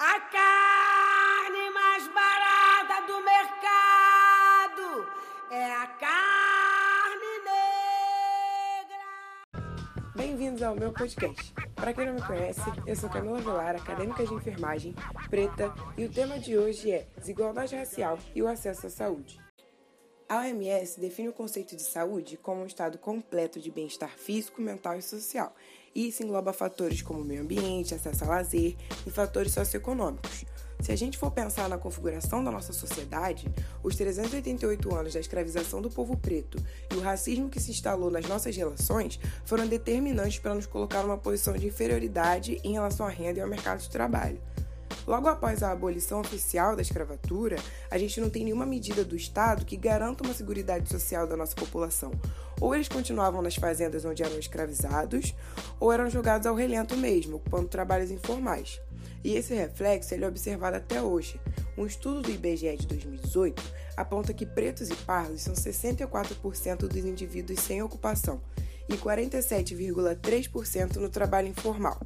A carne mais barata do mercado é a carne negra. Bem-vindos ao meu podcast. Para quem não me conhece, eu sou Camila Velar, acadêmica de enfermagem, preta, e o tema de hoje é desigualdade racial e o acesso à saúde. A OMS define o conceito de saúde como um estado completo de bem-estar físico, mental e social. Isso engloba fatores como meio ambiente, acesso a lazer e fatores socioeconômicos. Se a gente for pensar na configuração da nossa sociedade, os 388 anos da escravização do povo preto e o racismo que se instalou nas nossas relações foram determinantes para nos colocar numa posição de inferioridade em relação à renda e ao mercado de trabalho. Logo após a abolição oficial da escravatura, a gente não tem nenhuma medida do Estado que garanta uma segurança social da nossa população. Ou eles continuavam nas fazendas onde eram escravizados, ou eram jogados ao relento mesmo, ocupando trabalhos informais. E esse reflexo ele é observado até hoje. Um estudo do IBGE de 2018 aponta que pretos e pardos são 64% dos indivíduos sem ocupação e 47,3% no trabalho informal.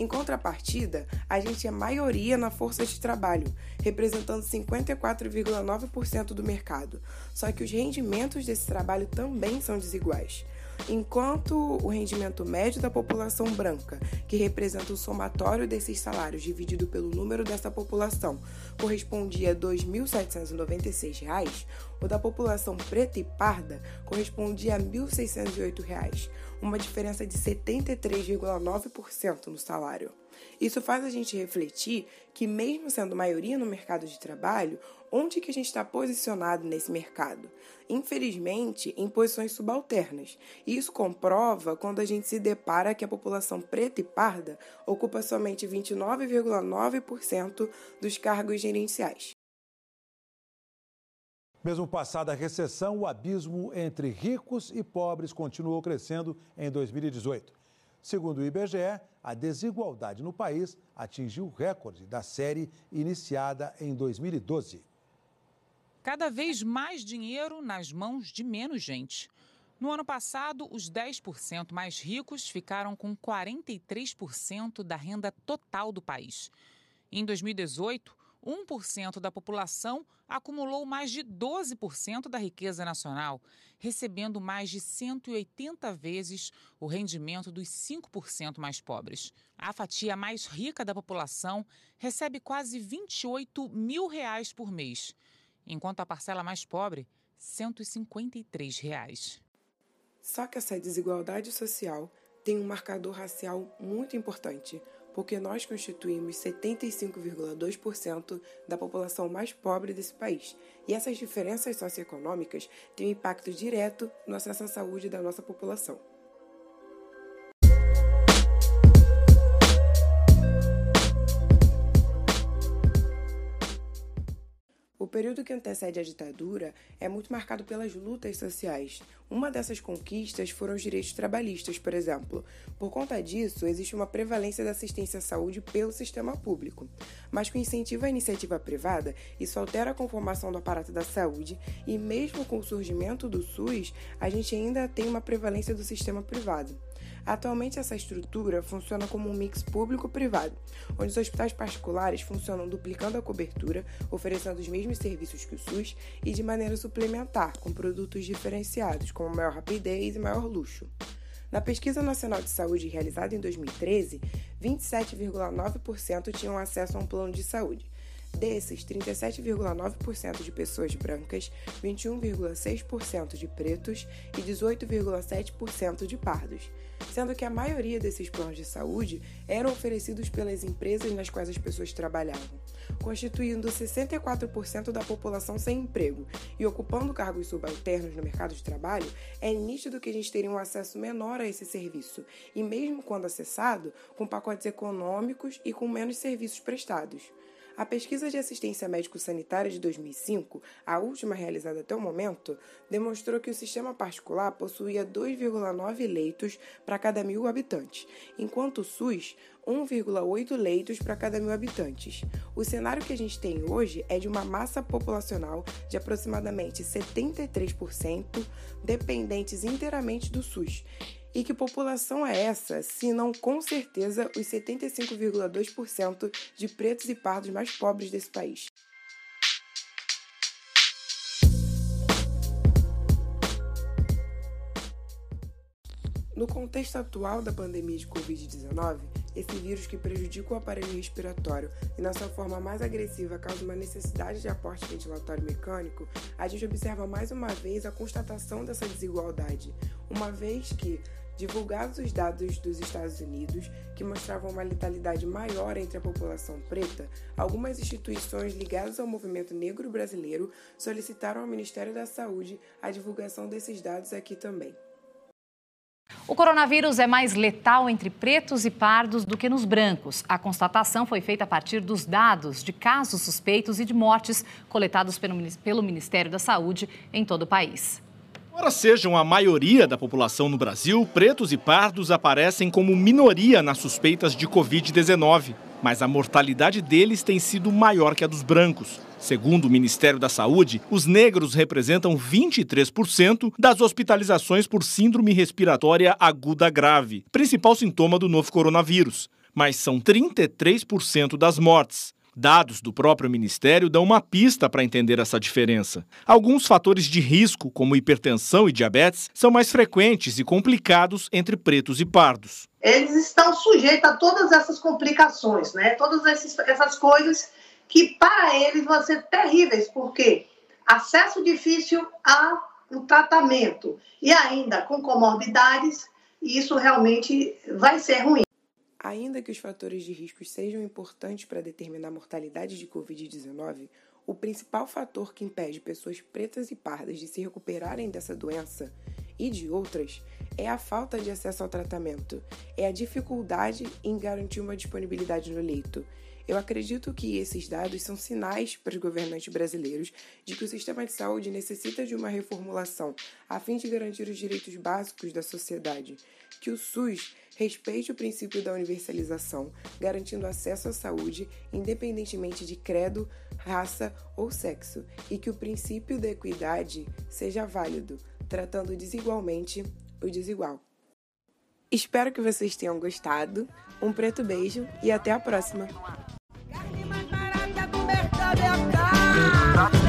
Em contrapartida, a gente é maioria na força de trabalho, representando 54,9% do mercado. Só que os rendimentos desse trabalho também são desiguais. Enquanto o rendimento médio da população branca, que representa o somatório desses salários dividido pelo número dessa população, correspondia a R$ 2.796, o da população preta e parda correspondia a R$ 1.608, uma diferença de 73,9% no salário. Isso faz a gente refletir que, mesmo sendo maioria no mercado de trabalho, onde que a gente está posicionado nesse mercado? Infelizmente, em posições subalternas. E isso comprova quando a gente se depara que a população preta e parda ocupa somente 29,9% dos cargos gerenciais. Mesmo passada a recessão, o abismo entre ricos e pobres continuou crescendo em 2018. Segundo o IBGE, a desigualdade no país atingiu o recorde da série iniciada em 2012. Cada vez mais dinheiro nas mãos de menos gente. No ano passado, os 10% mais ricos ficaram com 43% da renda total do país. Em 2018, 1% da população acumulou mais de 12% da riqueza nacional, recebendo mais de 180 vezes o rendimento dos 5% mais pobres. A fatia mais rica da população recebe quase 28 mil reais por mês, enquanto a parcela mais pobre, 153 reais. Só que essa desigualdade social tem um marcador racial muito importante – porque nós constituímos 75,2% da população mais pobre desse país. E essas diferenças socioeconômicas têm um impacto direto no acesso à saúde da nossa população. Período que antecede a ditadura é muito marcado pelas lutas sociais. Uma dessas conquistas foram os direitos trabalhistas, por exemplo. Por conta disso, existe uma prevalência da assistência à saúde pelo sistema público. Mas com incentivo à iniciativa privada, isso altera a conformação do aparato da saúde e, mesmo com o surgimento do SUS, a gente ainda tem uma prevalência do sistema privado. Atualmente, essa estrutura funciona como um mix público-privado, onde os hospitais particulares funcionam duplicando a cobertura, oferecendo os mesmos serviços que o SUS e de maneira suplementar, com produtos diferenciados, como maior rapidez e maior luxo. Na Pesquisa Nacional de Saúde realizada em 2013, 27,9% tinham acesso a um plano de saúde. Desses, 37,9% de pessoas brancas, 21,6% de pretos e 18,7% de pardos sendo que a maioria desses planos de saúde eram oferecidos pelas empresas nas quais as pessoas trabalhavam, constituindo 64% da população sem emprego e ocupando cargos subalternos no mercado de trabalho, é nítido que a gente teria um acesso menor a esse serviço, e mesmo quando acessado, com pacotes econômicos e com menos serviços prestados. A pesquisa de assistência médico-sanitária de 2005, a última realizada até o momento, demonstrou que o sistema particular possuía 2,9 leitos para cada mil habitantes, enquanto o SUS 1,8 leitos para cada mil habitantes. O cenário que a gente tem hoje é de uma massa populacional de aproximadamente 73% dependentes inteiramente do SUS E que população é essa, se não com certeza os 75,2% de pretos e pardos mais pobres desse país? No contexto atual da pandemia de Covid-19, esse vírus que prejudica o aparelho respiratório e, na sua forma mais agressiva, causa uma necessidade de aporte ventilatório mecânico, a gente observa mais uma vez a constatação dessa desigualdade, uma vez que, divulgados os dados dos Estados Unidos, que mostravam uma letalidade maior entre a população preta, algumas instituições ligadas ao movimento negro brasileiro solicitaram ao Ministério da Saúde a divulgação desses dados aqui também. O coronavírus é mais letal entre pretos e pardos do que nos brancos. A constatação foi feita a partir dos dados de casos suspeitos e de mortes coletados pelo Ministério da Saúde em todo o país. Embora sejam a maioria da população no Brasil, pretos e pardos aparecem como minoria nas suspeitas de Covid-19 mas a mortalidade deles tem sido maior que a dos brancos. Segundo o Ministério da Saúde, os negros representam 23% das hospitalizações por síndrome respiratória aguda grave, principal sintoma do novo coronavírus, mas são 33% das mortes. Dados do próprio Ministério dão uma pista para entender essa diferença. Alguns fatores de risco, como hipertensão e diabetes, são mais frequentes e complicados entre pretos e pardos. Eles estão sujeitos a todas essas complicações, né? Todas essas coisas que para eles vão ser terríveis, porque acesso difícil ao tratamento e ainda com comorbidades, isso realmente vai ser ruim. Ainda que os fatores de risco sejam importantes para determinar a mortalidade de Covid-19, o principal fator que impede pessoas pretas e pardas de se recuperarem dessa doença e de outras é a falta de acesso ao tratamento, é a dificuldade em garantir uma disponibilidade no leito. Eu acredito que esses dados são sinais para os governantes brasileiros de que o sistema de saúde necessita de uma reformulação a fim de garantir os direitos básicos da sociedade, que o SUS respeite o princípio da universalização, garantindo acesso à saúde independentemente de credo, raça ou sexo, e que o princípio da equidade seja válido, tratando desigualmente o desigual. Espero que vocês tenham gostado. Um preto beijo e até a próxima. Tá